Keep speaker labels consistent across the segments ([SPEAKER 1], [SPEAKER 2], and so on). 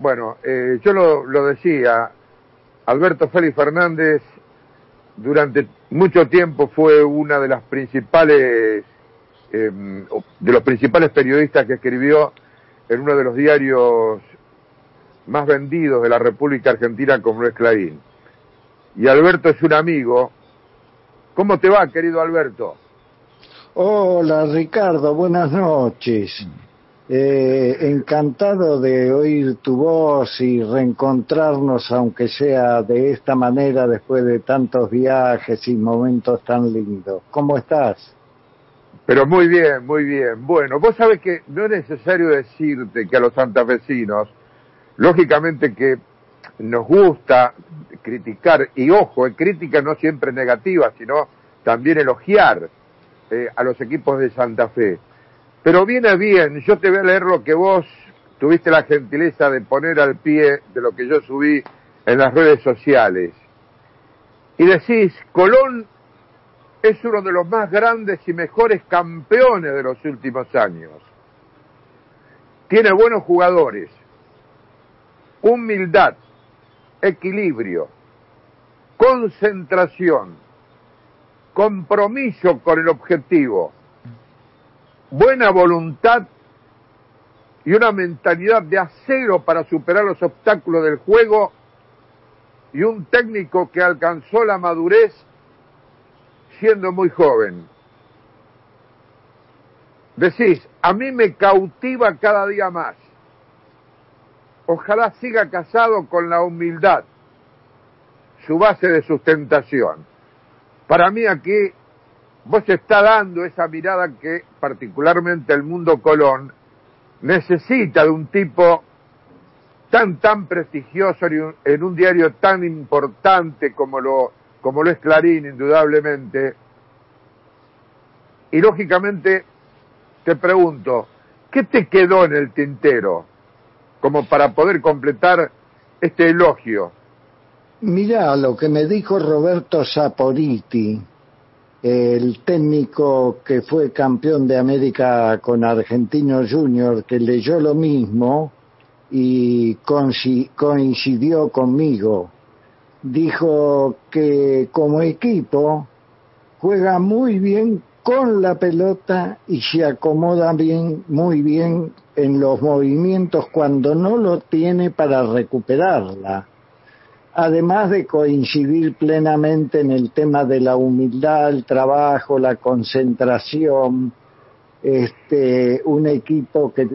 [SPEAKER 1] bueno, eh, yo lo, lo decía, Alberto Félix Fernández durante mucho tiempo fue una de las principales, em, de los principales periodistas que escribió en uno de los diarios más vendidos de la República Argentina como es Clarín. Y Alberto es un amigo. ¿Cómo te va, querido Alberto?
[SPEAKER 2] Hola, Ricardo, buenas noches. Eh, encantado de oír tu voz y reencontrarnos, aunque sea de esta manera, después de tantos viajes y momentos tan lindos. ¿Cómo estás?
[SPEAKER 1] Pero muy bien, muy bien. Bueno, vos sabés que no es necesario decirte que a los santafesinos, lógicamente que nos gusta criticar, y ojo, en crítica no siempre negativa, sino también elogiar eh, a los equipos de Santa Fe pero viene bien, yo te voy a leer lo que vos tuviste la gentileza de poner al pie de lo que yo subí en las redes sociales. Y decís, Colón es uno de los más grandes y mejores campeones de los últimos años. Tiene buenos jugadores, humildad, equilibrio, concentración, compromiso con el objetivo buena voluntad y una mentalidad de acero para superar los obstáculos del juego y un técnico que alcanzó la madurez siendo muy joven. Decís, a mí me cautiva cada día más. Ojalá siga casado con la humildad, su base de sustentación. Para mí aquí vos está dando esa mirada que particularmente el mundo Colón necesita de un tipo tan tan prestigioso en un diario tan importante como lo como lo es Clarín indudablemente y lógicamente te pregunto ¿qué te quedó en el tintero como para poder completar este elogio?
[SPEAKER 2] Mira lo que me dijo Roberto Saporiti el técnico que fue campeón de América con Argentino Junior, que leyó lo mismo y coincidió conmigo. Dijo que como equipo juega muy bien con la pelota y se acomoda bien, muy bien en los movimientos cuando no lo tiene para recuperarla además de coincidir plenamente en el tema de la humildad, el trabajo, la concentración, este, un equipo que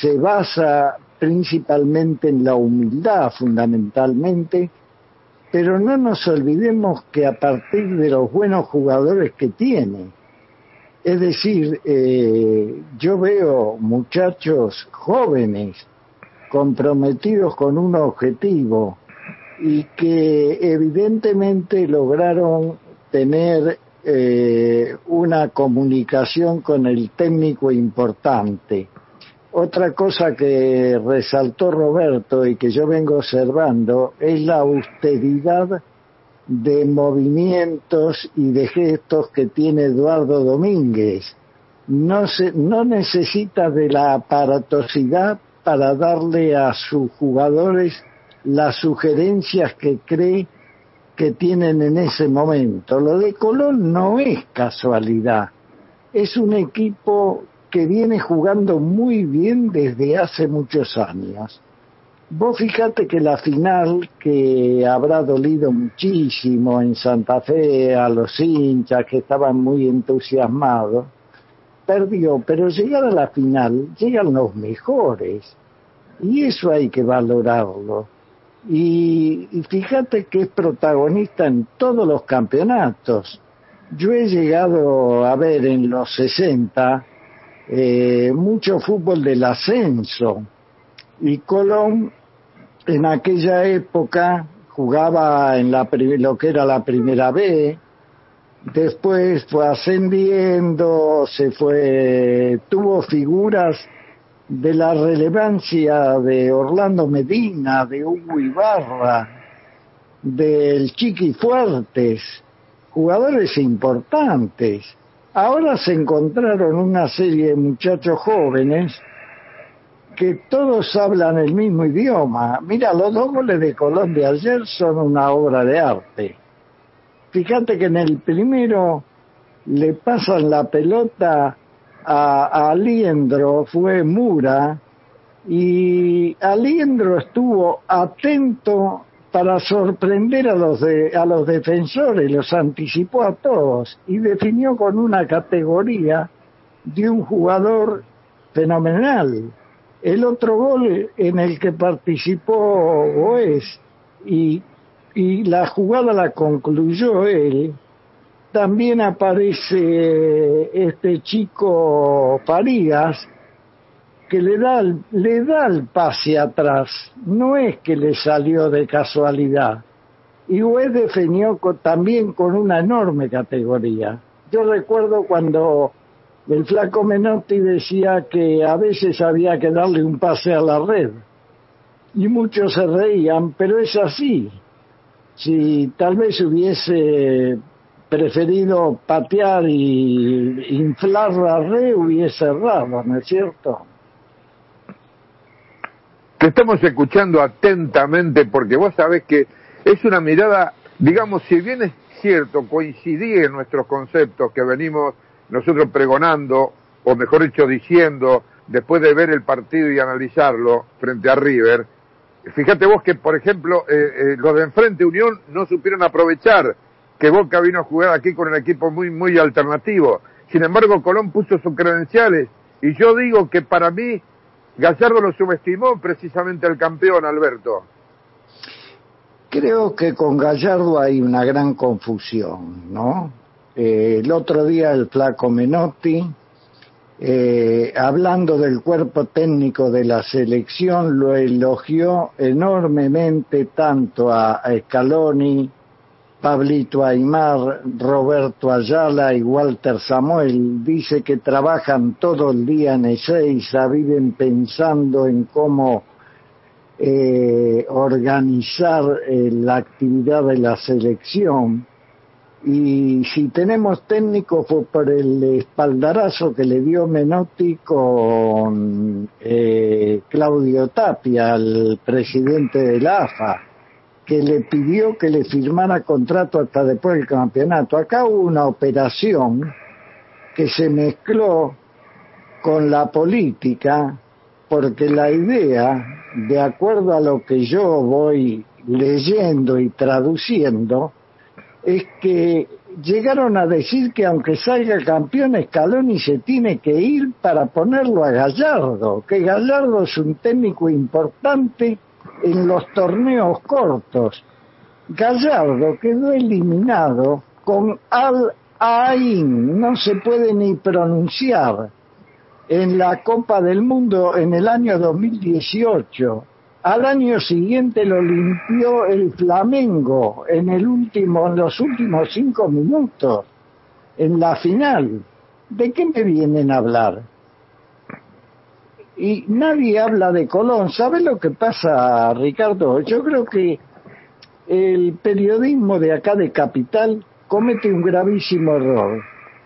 [SPEAKER 2] se basa principalmente en la humildad fundamentalmente, pero no nos olvidemos que a partir de los buenos jugadores que tiene, es decir, eh, yo veo muchachos jóvenes comprometidos con un objetivo, y que evidentemente lograron tener eh, una comunicación con el técnico importante. Otra cosa que resaltó Roberto y que yo vengo observando es la austeridad de movimientos y de gestos que tiene Eduardo Domínguez. No, se, no necesita de la aparatosidad para darle a sus jugadores las sugerencias que cree que tienen en ese momento. Lo de Colón no es casualidad, es un equipo que viene jugando muy bien desde hace muchos años. Vos fíjate que la final, que habrá dolido muchísimo en Santa Fe a los hinchas que estaban muy entusiasmados, perdió, pero llegar a la final llegan los mejores. Y eso hay que valorarlo. Y, fíjate que es protagonista en todos los campeonatos. Yo he llegado a ver en los 60 eh, mucho fútbol del ascenso y Colón en aquella época jugaba en la lo que era la primera B, después fue ascendiendo, se fue, tuvo figuras de la relevancia de Orlando Medina, de Hugo Ibarra, del Chiqui Fuertes, jugadores importantes. Ahora se encontraron una serie de muchachos jóvenes que todos hablan el mismo idioma. Mira, los dos goles de Colombia ayer son una obra de arte. Fíjate que en el primero le pasan la pelota a, Aliendro, fue Mura, y Aliendro estuvo atento para sorprender a los, a los defensores, los anticipó a todos y definió con una categoría de un jugador fenomenal. El otro gol en el que participó Goes y, y la jugada la concluyó él, también aparece este chico Farías que le da, le da el pase atrás, no es que le salió de casualidad. Y Wes definió también con una enorme categoría. Yo recuerdo cuando el flaco Menotti decía que a veces había que darle un pase a la red. Y muchos se reían, pero es así. Si tal vez hubiese preferido patear y inflar la red, hubiese errado, ¿no es cierto?
[SPEAKER 1] Te estamos escuchando atentamente porque vos sabés que es una mirada, digamos, si bien es cierto, coincidí en nuestros conceptos que venimos nosotros pregonando, o mejor dicho, diciendo, después de ver el partido y analizarlo frente a River, fíjate vos que, por ejemplo, eh, eh, los de enfrente Unión no supieron aprovechar que Boca vino a jugar aquí con un equipo muy, muy alternativo. Sin embargo, Colón puso sus credenciales y yo digo que para mí Gallardo lo subestimó precisamente al campeón, Alberto.
[SPEAKER 2] Creo que con Gallardo hay una gran confusión, ¿no? Eh, el otro día el flaco Menotti, eh, hablando del cuerpo técnico de la selección, lo elogió enormemente tanto a Scaloni, Pablito Aymar, Roberto Ayala y Walter Samuel. Dice que trabajan todo el día en Ezeiza, viven pensando en cómo eh, organizar eh, la actividad de la selección. Y si tenemos técnico fue por el espaldarazo que le dio Menotti con eh, Claudio Tapia, el presidente de la AFA que le pidió que le firmara contrato hasta después del campeonato. Acá hubo una operación que se mezcló con la política porque la idea, de acuerdo a lo que yo voy leyendo y traduciendo, es que llegaron a decir que aunque salga campeón Scaloni se tiene que ir para ponerlo a Gallardo, que Gallardo es un técnico importante en los torneos cortos. Gallardo quedó eliminado con Al Ain, no se puede ni pronunciar, en la Copa del Mundo en el año 2018. Al año siguiente lo limpió el Flamengo en el último, en los últimos cinco minutos, en la final. ¿De qué me vienen a hablar? Y nadie habla de Colón. ¿Sabe lo que pasa, Ricardo? Yo creo que el periodismo de acá de Capital comete un gravísimo error.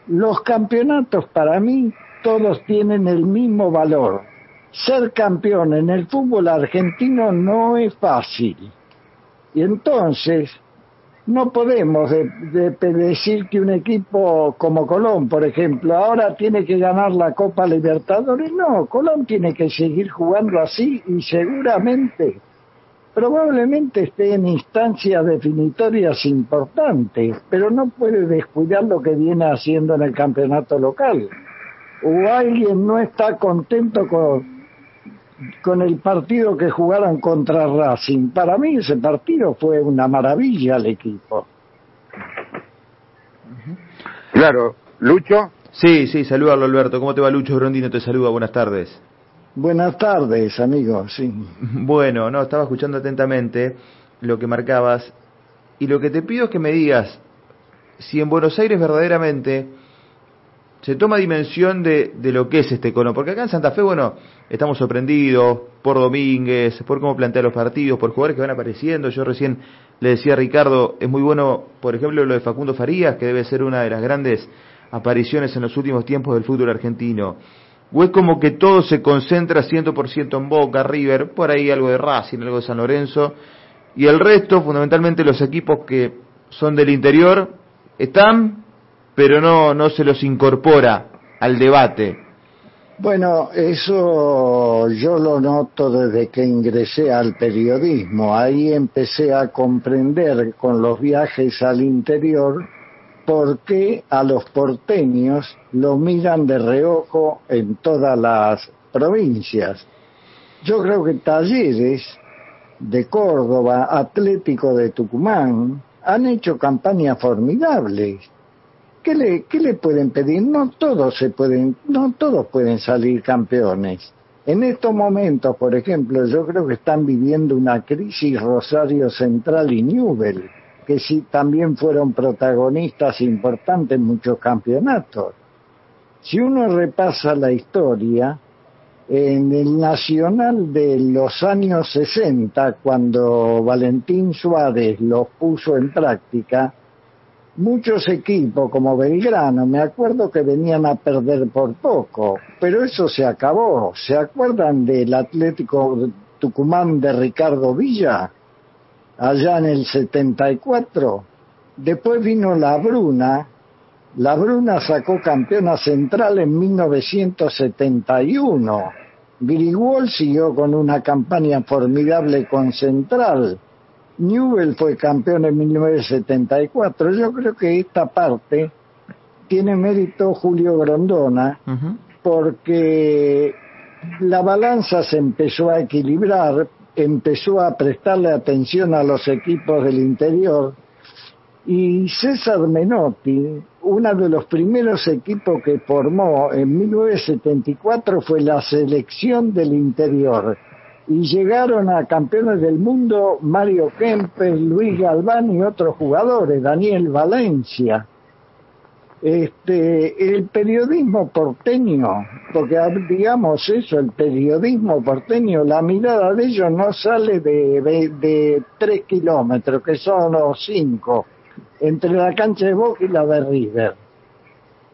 [SPEAKER 2] Los campeonatos para mí todos tienen el mismo valor. Ser campeón en el fútbol argentino no es fácil. Y entonces no podemos decir que un equipo como Colón, por ejemplo, ahora tiene que ganar la Copa Libertadores. No, Colón tiene que seguir jugando así y seguramente, probablemente esté en instancias definitorias importantes, pero no puede descuidar lo que viene haciendo en el campeonato local. O alguien no está contento con, con el partido que jugaron contra Racing. Para mí ese partido fue una maravilla al equipo.
[SPEAKER 1] Claro, Lucho.
[SPEAKER 3] Sí, sí, salúdalo Alberto. ¿Cómo te va Lucho Brondino? Te saluda, buenas tardes.
[SPEAKER 2] Buenas tardes, amigo, sí.
[SPEAKER 3] Bueno, no, estaba escuchando atentamente lo que marcabas y lo que te pido es que me digas si en Buenos Aires verdaderamente se toma dimensión de, de lo que es este cono, porque acá en Santa Fe, bueno, estamos sorprendidos por Domínguez, por cómo plantea los partidos, por jugadores que van apareciendo. Yo recién le decía a Ricardo, es muy bueno, por ejemplo, lo de Facundo Farías, que debe ser una de las grandes apariciones en los últimos tiempos del fútbol argentino. ¿O es como que todo se concentra 100% en Boca, River, por ahí algo de Racing, algo de San Lorenzo, y el resto, fundamentalmente los equipos que son del interior, están, pero no, no se los incorpora al debate?
[SPEAKER 2] Bueno, eso yo lo noto desde que ingresé al periodismo. Ahí empecé a comprender con los viajes al interior por qué a los porteños lo miran de reojo en todas las provincias. Yo creo que Talleres de Córdoba, Atlético de Tucumán, han hecho campañas formidables ¿Qué le, ¿Qué le pueden pedir? No todos se pueden, no todos pueden salir campeones. En estos momentos, por ejemplo, yo creo que están viviendo una crisis Rosario Central y Newell, que sí también fueron protagonistas importantes en muchos campeonatos. Si uno repasa la historia, en el Nacional de los años 60, cuando Valentín Suárez los puso en práctica, muchos equipos como Belgrano, me acuerdo que venían a perder por poco, pero eso se acabó. ¿Se acuerdan del Atlético Tucumán de Ricardo Villa? Allá en el 74. Después vino la Bruna. La Bruna sacó campeona central en 1971. Grigol siguió con una campaña formidable con Central Newell fue campeón en 1974. Yo creo que esta parte tiene mérito Julio Grondona porque la balanza se empezó a equilibrar, empezó a prestarle atención a los equipos del interior y César Menotti, uno de los primeros equipos que formó en 1974 fue la selección del interior y llegaron a campeones del mundo Mario Kempes, Luis Galván y otros jugadores, Daniel Valencia. Este, el periodismo porteño, porque digamos eso, el periodismo porteño, la mirada de ellos no sale de, de, tres kilómetros, que son los cinco, entre la cancha de Boca y la de River.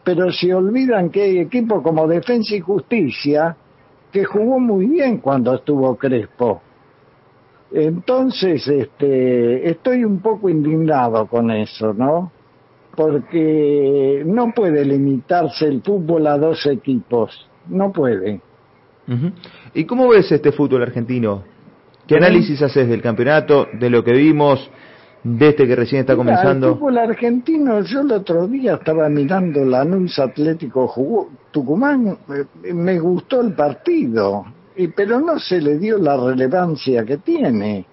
[SPEAKER 2] Pero se olvidan que hay equipos como Defensa y Justicia, que jugó muy bien cuando estuvo Crespo. Entonces, este, estoy un poco indignado con eso, ¿no? Porque no puede limitarse el fútbol a dos equipos, no puede.
[SPEAKER 3] ¿Y cómo ves este fútbol argentino? ¿Qué análisis haces del campeonato, de lo que vimos, de este que recién está comenzando?
[SPEAKER 2] El fútbol argentino, yo el otro día estaba mirando la Lanús Atlético jugó, Tucumán, eh, me gustó el partido, y, pero no se le dio la relevancia que tiene.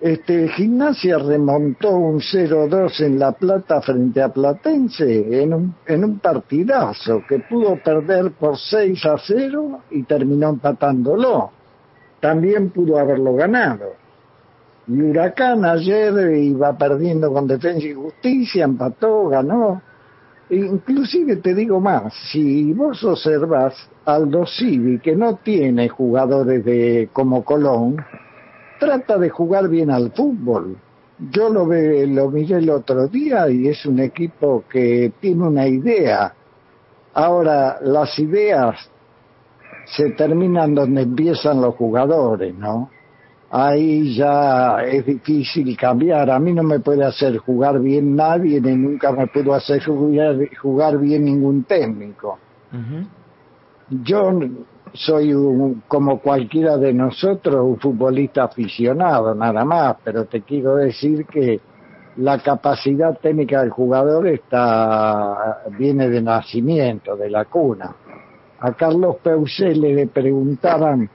[SPEAKER 2] Este, Gimnasia remontó un 0-2 en La Plata frente a Platense en un, en un partidazo que pudo perder por 6 a 0 y terminó empatándolo. También pudo haberlo ganado. Y Huracán ayer iba perdiendo con Defensa y Justicia, empató, ganó. Inclusive te digo más, si vos observas Aldo Civi, que no tiene jugadores de como Colón, trata de jugar bien al fútbol. Yo lo, ve, lo miré el otro día y es un equipo que tiene una idea. Ahora, las ideas se terminan donde empiezan los jugadores, ¿no? Ahí ya es difícil cambiar. A mí no me puede hacer jugar bien nadie, ni nunca me pudo hacer jugar, bien ningún técnico. Yo soy como cualquiera de nosotros un futbolista aficionado, nada más, pero te quiero decir que la capacidad técnica del jugador está viene de nacimiento, de la cuna. A Carlos Peusel le preguntaban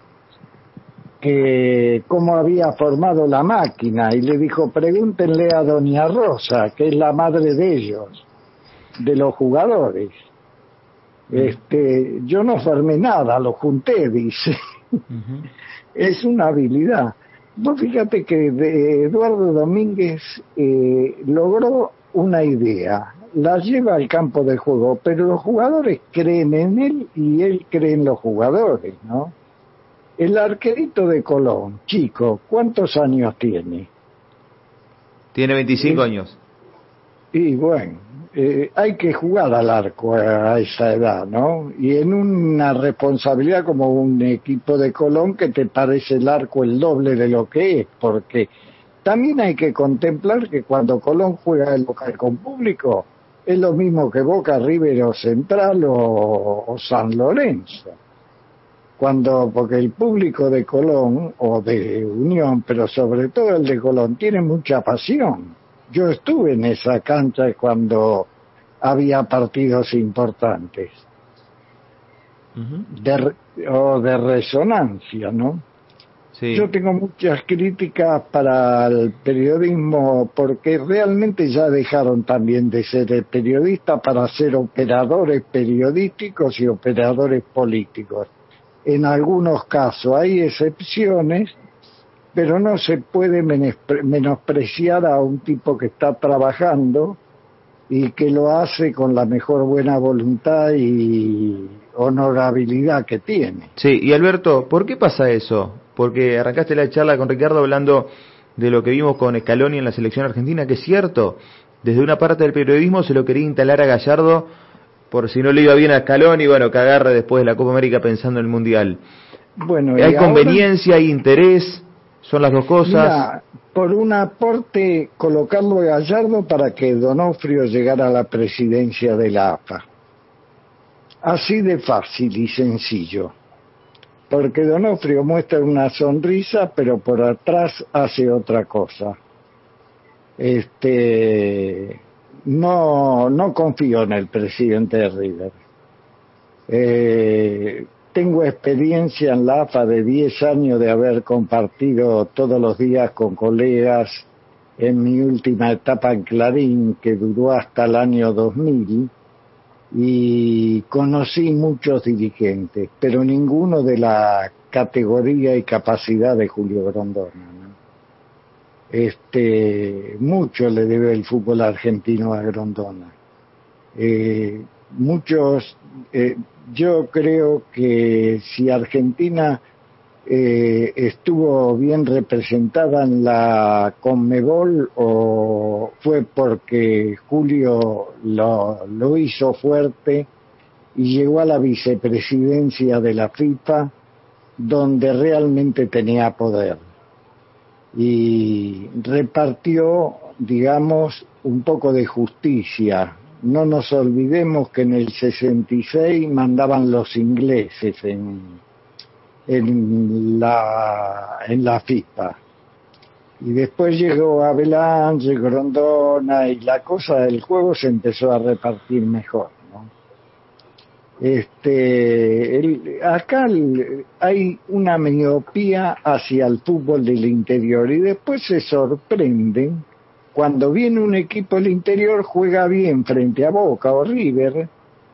[SPEAKER 2] que cómo había formado la máquina. Y le dijo pregúntenle a doña Rosa que es la madre de ellos de los jugadores. Este yo no formé nada lo junté dice. Es una habilidad. Vos fíjate que Eduardo Domínguez eh, logró una idea. La lleva al campo de juego pero los jugadores creen en él y él cree en los jugadores no el arquerito de Colón, chico, ¿cuántos años tiene?
[SPEAKER 3] Tiene 25 años.
[SPEAKER 2] Y bueno, eh, hay que jugar al arco a esa edad, ¿no? Y en una responsabilidad como un equipo de Colón que te parece el arco el doble de lo que es, porque también hay que contemplar que cuando Colón juega el local con público, es lo mismo que Boca, River o Central o, San Lorenzo. Cuando, porque el público de Colón o de Unión, pero sobre todo el de Colón, tiene mucha pasión. Yo estuve en esa cancha cuando había partidos importantes. o de resonancia, ¿no? Yo tengo muchas críticas para el periodismo porque realmente ya dejaron también de ser periodistas para ser operadores periodísticos y operadores políticos. En algunos casos hay excepciones, pero no se puede menospreciar a un tipo que está trabajando y que lo hace con la mejor buena voluntad y honorabilidad que tiene.
[SPEAKER 3] Sí, y Alberto, ¿por qué pasa eso? porque arrancaste la charla con Ricardo hablando de lo que vimos con Scaloni en la selección argentina, que es cierto, desde una parte del periodismo se lo quería instalar a Gallardo por si no le iba bien a Scaloni, bueno, que agarre después de la Copa América pensando en el Mundial. Bueno, hay conveniencia, hay interés, son las dos cosas.
[SPEAKER 2] por un aporte, colocarlo a Gallardo para que Donofrio llegara a la presidencia de la AFA. Así de fácil y sencillo porque Donofrio muestra una sonrisa, pero por atrás hace otra cosa. Este, no, no confío en el presidente de River. Eh, tengo experiencia en la AFA de 10 años de haber compartido todos los días con colegas en mi última etapa en Clarín, que duró hasta el año 2000 y conocí muchos dirigentes, pero ninguno de la categoría y capacidad de Julio Grondona. Este, mucho le debe el fútbol argentino a Grondona. Eh, muchos, eh, yo creo que si Argentina eh, estuvo bien representada en la Conmebol o fue porque Julio lo, lo hizo fuerte y llegó a la vicepresidencia de la FIFA donde realmente tenía poder y repartió, digamos, un poco de justicia. No nos olvidemos que en el 66 mandaban los ingleses en, en la, en la FIFA. Y después llegó Avalanche, Grondona y la cosa del juego se empezó a repartir mejor. ¿no? Este, acá hay una miopía hacia el fútbol del interior y después se sorprenden cuando viene un equipo del interior juega bien frente a Boca o River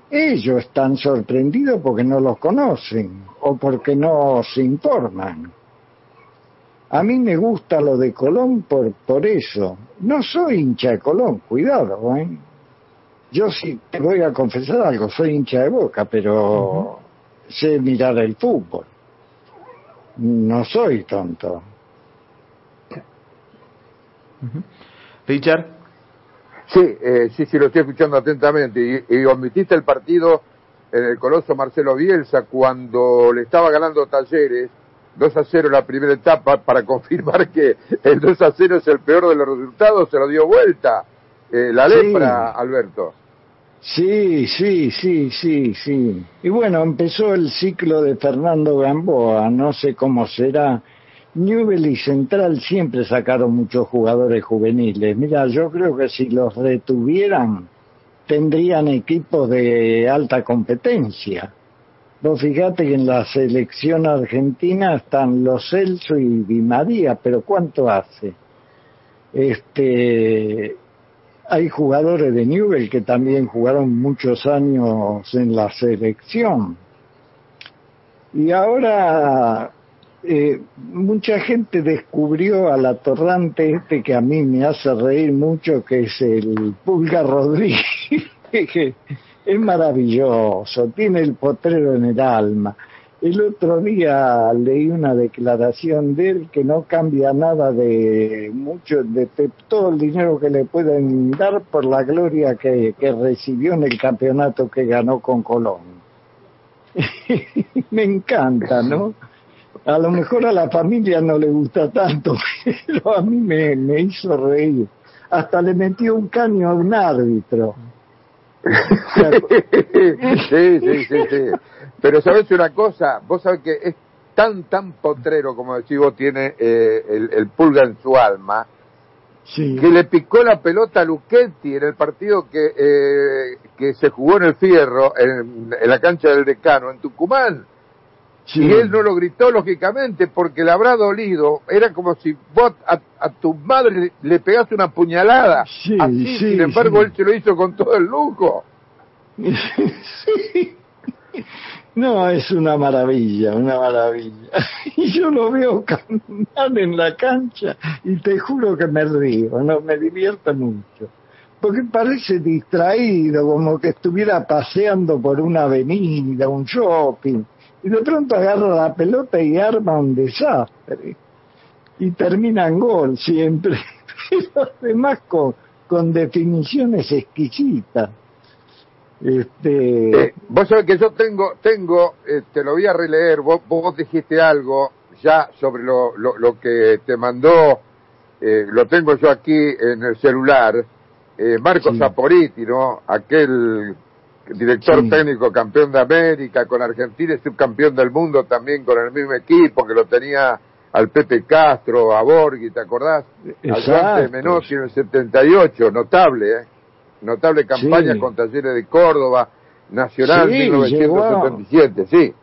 [SPEAKER 2] ellos están sorprendidos porque no los conocen o porque no se informan. A mí me gusta lo de Colón por, por eso. No soy hincha de Colón, cuidado, ¿eh? Yo sí te voy a confesar algo, soy hincha de Boca, pero sé mirar el fútbol. No soy tonto.
[SPEAKER 3] Richard.
[SPEAKER 1] Sí, eh, sí, sí, lo estoy escuchando atentamente. Y, omitiste el partido en el Coloso Marcelo Bielsa cuando le estaba ganando Talleres 2 a 0 la primera etapa para confirmar que el 2 a 0 es el peor de los resultados, se lo dio vuelta. Eh, la lepra, Alberto.
[SPEAKER 2] Sí, sí, sí, sí, sí. Y bueno, empezó el ciclo de Fernando Gamboa, no sé cómo será Newell y Central siempre sacaron muchos jugadores juveniles. Mira, yo creo que si los retuvieran, tendrían equipos de alta competencia. Vos fíjate que en la selección argentina están los Celso y Di María, pero ¿cuánto hace? Este, hay jugadores de Newell que también jugaron muchos años en la selección. Y ahora eh, mucha gente descubrió al atorrante este que a mí me hace reír mucho, que es el Pulga Rodríguez, es maravilloso, tiene el potrero en el alma. El otro día leí una declaración de él que no cambia nada de mucho, de, todo el dinero que le pueden dar por la gloria que, que recibió en el campeonato que ganó con Colón. Me encanta, ¿no? A lo mejor a la familia no le gusta tanto, pero a mí me, me hizo reír. Hasta le metió un caño a un árbitro.
[SPEAKER 1] sí, sí, sí, sí. Pero sabes una cosa, vos sabés que es tan, tan potrero, como decís vos, tiene eh, el, pulga en su alma, que le picó la pelota a Luchetti en el partido que, eh, que se jugó en el Fierro, en, la cancha del Decano, en Tucumán. Y él no lo gritó, lógicamente, porque le habrá dolido. Era como si vos a, tu madre le, pegaste una puñalada. Así, sin embargo, él se lo hizo con todo el lujo.
[SPEAKER 2] sí. No, es una maravilla, una maravilla. Y yo lo veo caminar en la cancha y te juro que me río, no me divierto mucho. Porque parece distraído, como que estuviera paseando por una avenida, un shopping, y de pronto agarra la pelota y arma un desastre. Y termina en gol siempre, pero además con, con definiciones exquisitas.
[SPEAKER 1] Este... Eh, vos sabés que yo tengo, tengo, eh, te lo voy a releer, vos, vos dijiste algo ya sobre lo, lo, que te mandó, eh, lo tengo yo aquí en el celular, Marco Zaporiti, ¿no? Aquel director técnico campeón de América con Argentina y subcampeón del mundo también con el mismo equipo que lo tenía al Pepe Castro, a Borghi, ¿te acordás? Exacto. Al de Menossi en el 78, notable, ¿eh? Notable campaña con Talleres de Córdoba, Nacional sí, 1977, sí.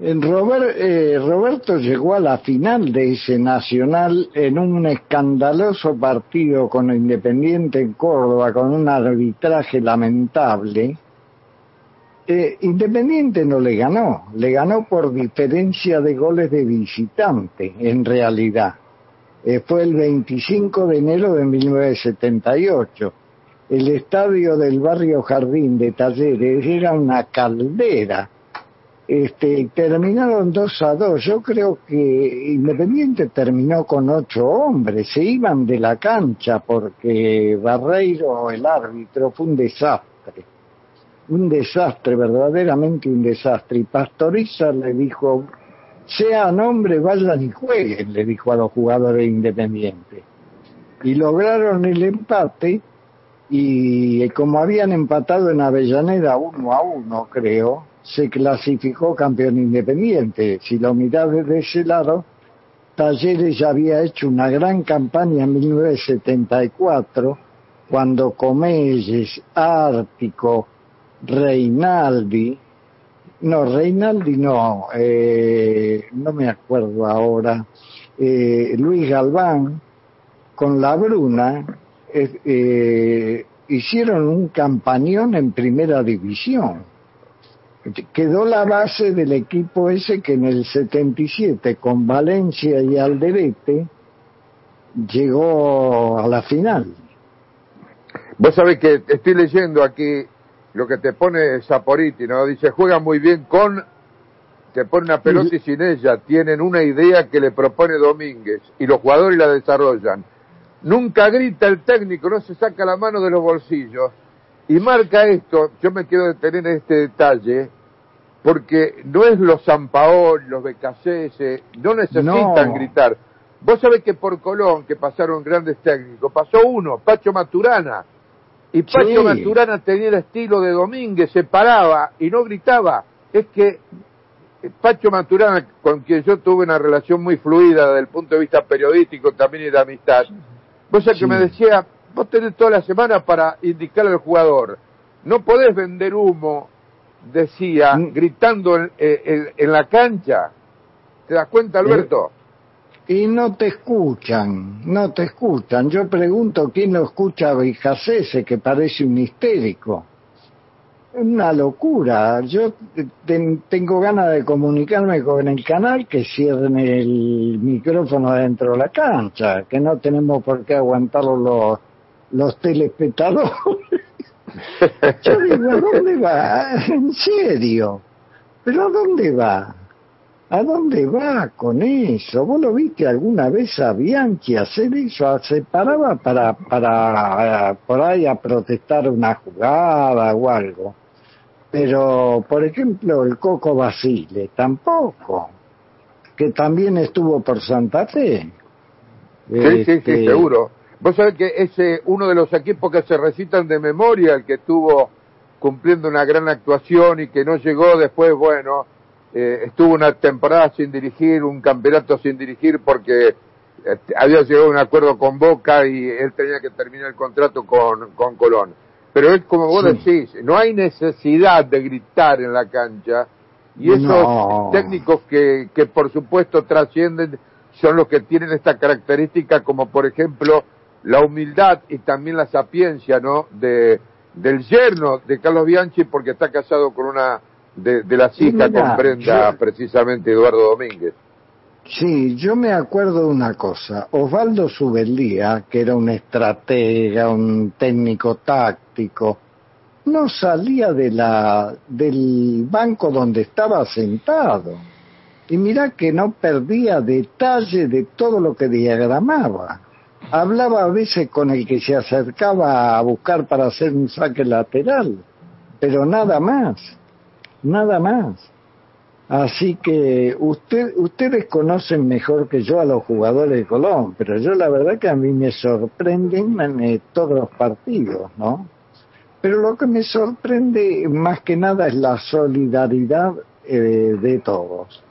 [SPEAKER 2] En Robert, eh, Roberto llegó a la final de ese Nacional en un escandaloso partido con Independiente en Córdoba, con un arbitraje lamentable. Eh, Independiente no le ganó, le ganó por diferencia de goles de visitante, en realidad. Eh, fue el 25 de enero de 1978 el estadio del barrio Jardín de Talleres era una caldera. Este, terminaron dos a dos. Yo creo que Independiente terminó con ocho hombres. Se iban de la cancha porque Barreiro, el árbitro, fue un desastre. Un desastre, verdaderamente un desastre. Y Pastoriza le dijo, sean hombres, vayan y jueguen, le dijo a los jugadores independientes. Y lograron el empate y como habían empatado en Avellaneda uno a uno, creo, se clasificó campeón independiente. Si lo mirás desde ese lado, Talleres ya había hecho una gran campaña en 1974, cuando Comelles, Ártico, Reinaldi, no, Reinaldi no, eh, no me acuerdo ahora, eh, Luis Galván, con la Bruna, eh, hicieron un campañón en primera división. Quedó la base del equipo ese que en el 77 con Valencia y Alderete llegó a la final.
[SPEAKER 1] Vos sabés que estoy leyendo aquí lo que te pone Saporiti, ¿no? Dice, juega muy bien con, te pone una pelota y sin ella, tienen una idea que le propone Domínguez y los jugadores la desarrollan Nunca grita el técnico, no se saca la mano de los bolsillos. Y marca esto, yo me quiero detener en este detalle, porque no es los Paol, los BKC, no necesitan gritar. Vos sabés que por Colón, que pasaron grandes técnicos, pasó uno, Pacho Maturana. Y Pacho Maturana tenía el estilo de Domínguez, se paraba y no gritaba. Es que Pacho Maturana, con quien yo tuve una relación muy fluida desde el punto de vista periodístico también y de amistad, Cosa que me decía, vos tenés toda la semana para indicarle al jugador. No podés vender humo, decía, mm. gritando en, la cancha. ¿Te das cuenta, Alberto?
[SPEAKER 2] Eh, y no te escuchan, no te escuchan. Yo pregunto quién lo escucha a ese que parece un histérico una locura. Yo tengo ganas de comunicarme con el canal que cierren el micrófono dentro de la cancha, que no tenemos por qué aguantarlo los, los telespectadores. Yo digo, ¿a dónde va? En serio. ¿Pero a dónde va? ¿A dónde va con eso? ¿Vos lo viste alguna vez a Bianchi hacer eso? Se paraba para, para eh, por ahí a protestar una jugada o algo. Pero, por ejemplo, el Coco Basile, tampoco. Que también estuvo por Santa Fe.
[SPEAKER 1] Sí, sí, sí,
[SPEAKER 2] Este,
[SPEAKER 1] seguro. Vos sabés que es uno de los equipos que se recitan de memoria, el que estuvo cumpliendo una gran actuación y que no llegó después, bueno, eh, estuvo una temporada sin dirigir, un campeonato sin dirigir porque eh, había llegado a un acuerdo con Boca y él tenía que terminar el contrato con, con Colón. Pero es como vos
[SPEAKER 2] Sí.
[SPEAKER 1] decís, no hay necesidad de gritar en la cancha y esos
[SPEAKER 2] No.
[SPEAKER 1] técnicos que, que por supuesto trascienden son los que tienen esta característica como por ejemplo la humildad y también la sapiencia, ¿no? De, del yerno de Carlos Bianchi porque está casado con una de, de las hijas con Brenda,
[SPEAKER 2] yo-
[SPEAKER 1] precisamente Eduardo Domínguez.
[SPEAKER 2] Sí, yo me acuerdo de una cosa. Osvaldo Subeldía, que era un estratega, un técnico táctico, no salía de la, del banco donde estaba sentado. Y mira que no perdía detalle de todo lo que diagramaba. Hablaba a veces con el que se acercaba a buscar para hacer un saque lateral, pero nada más, nada más. Así que usted, ustedes conocen mejor que yo a los jugadores de Colón, pero yo la verdad que a mí me sorprenden eh, todos los partidos, ¿no? Pero lo que me sorprende más que nada es la solidaridad eh, de todos.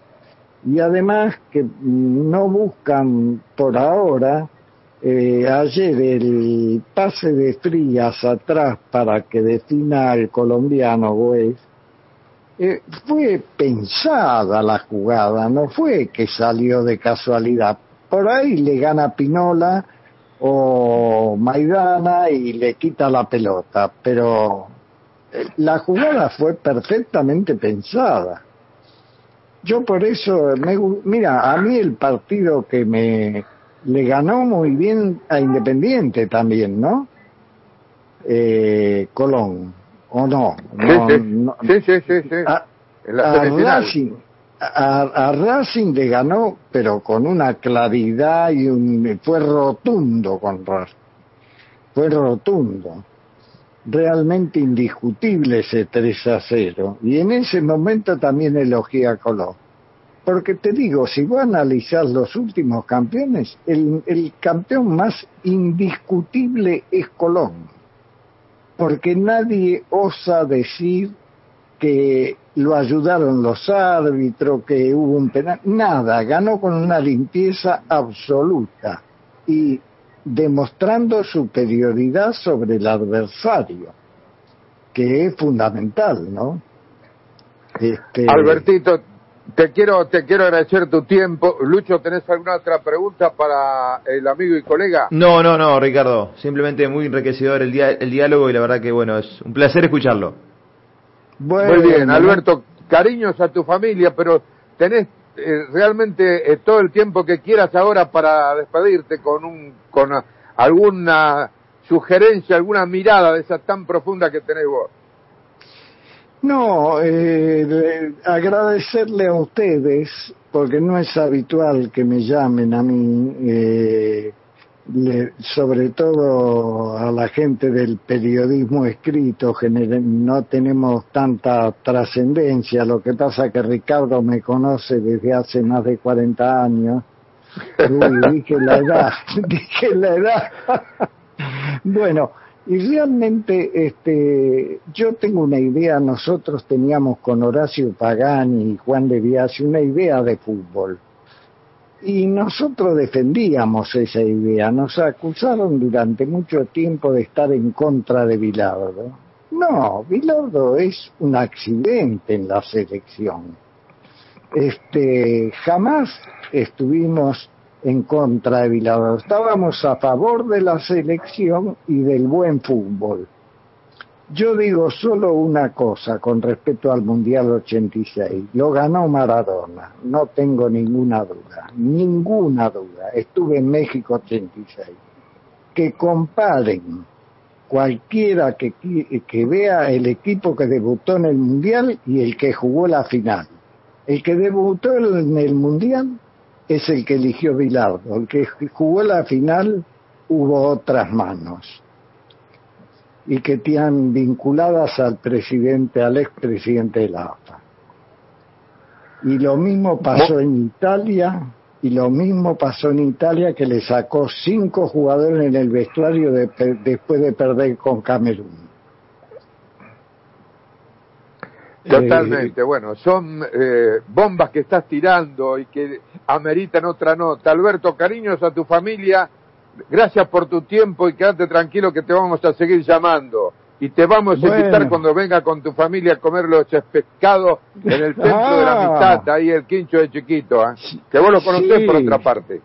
[SPEAKER 2] Y además que no buscan por ahora, eh, ayer el pase de Frías atrás para que defina al colombiano Güez, eh, fue pensada la jugada, no fue que salió de casualidad. Por ahí le gana Pinola o Maidana y le quita la pelota, pero eh, la jugada fue perfectamente pensada. Yo por eso, me, mira, a mí el partido que me le ganó muy bien a Independiente también, ¿no? Eh, Colón, ¿o no? No,
[SPEAKER 1] sí, sí,
[SPEAKER 2] no-
[SPEAKER 1] sí, sí, sí, sí.
[SPEAKER 2] a, a. Racing, a, a Racing le ganó, pero con una claridad y un fue rotundo con Racing. Fue rotundo. Realmente indiscutible ese 3 a 0. Y en ese momento también elogié a Colón. Porque te digo, si vos analizás los últimos campeones, el, el campeón más indiscutible es Colón. Porque nadie osa decir que lo ayudaron los árbitros, que hubo un penal, nada, ganó con una limpieza absoluta y demostrando superioridad sobre el adversario, que es fundamental, ¿no? Este,
[SPEAKER 1] Albertito, te quiero, te quiero agradecer tu tiempo. Lucho, ¿tenés alguna otra pregunta para el amigo y colega?
[SPEAKER 3] No, no, no, Ricardo. Simplemente muy enriquecedor el, dia- el diálogo y la verdad que, bueno, es un placer escucharlo.
[SPEAKER 2] bueno,
[SPEAKER 1] Muy bien, Alberto, cariños a tu familia, pero tenés eh, realmente eh, todo el tiempo que quieras ahora para despedirte con un con alguna sugerencia, alguna mirada de esa tan profunda que tenés vos.
[SPEAKER 2] No, eh, le- agradecerle a ustedes, porque no es habitual que me llamen a mí, eh, le- sobre todo a la gente del periodismo escrito, no tenemos tanta trascendencia, lo que pasa que Ricardo me conoce desde hace más de 40 años. Uy, dije la edad, dije la edad. bueno, y realmente este, yo tengo una idea, nosotros teníamos con Horacio Pagani y Juan de Biasi una idea de fútbol. Y nosotros defendíamos esa idea. Nos acusaron durante mucho tiempo de estar en contra de Bilardo. No, Bilardo es un accidente en la selección. Este, jamás estuvimos en contra de Bilardo. Estábamos a favor de la selección y del buen fútbol. Yo digo solo una cosa con respecto al Mundial 86. Lo ganó Maradona, no tengo ninguna duda, ninguna duda. Estuve en México 86. Que comparen cualquiera que, que vea el equipo que debutó en el Mundial y el que jugó la final. El que debutó en el Mundial es el que eligió Bilardo. El que jugó la final hubo otras manos. Y que tienen vinculadas al presidente, al expresidente de la AFA. Y lo mismo pasó en Italia, y lo mismo pasó en Italia que le sacó cinco jugadores en el vestuario de, después de perder con Camerún.
[SPEAKER 1] Totalmente, bueno, son eh, bombas que estás tirando y que ameritan otra nota. Alberto, cariños a tu familia, gracias por tu tiempo y quédate tranquilo que te vamos a seguir llamando. Y te vamos a invitar cuando venga con tu familia a comer los pescados en el centro de la ah. mitad, ahí el quincho de chiquito, ¿eh? que vos lo conocés por otra parte.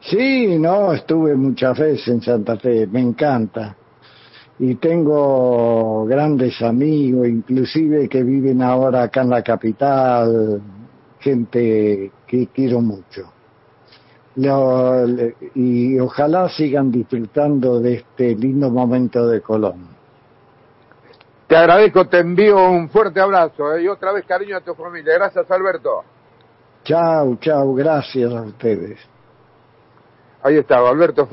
[SPEAKER 2] Sí, no, estuve muchas veces en Santa Fe, me encanta y tengo grandes amigos, inclusive que viven ahora acá en la capital, gente que quiero mucho. y ojalá sigan disfrutando de este lindo momento de Colón.
[SPEAKER 1] Te agradezco, te envío un fuerte abrazo ¿eh? y otra vez cariño a tu familia. Gracias, Alberto.
[SPEAKER 2] Chao, chao, gracias a ustedes.
[SPEAKER 1] Ahí estaba, Alberto.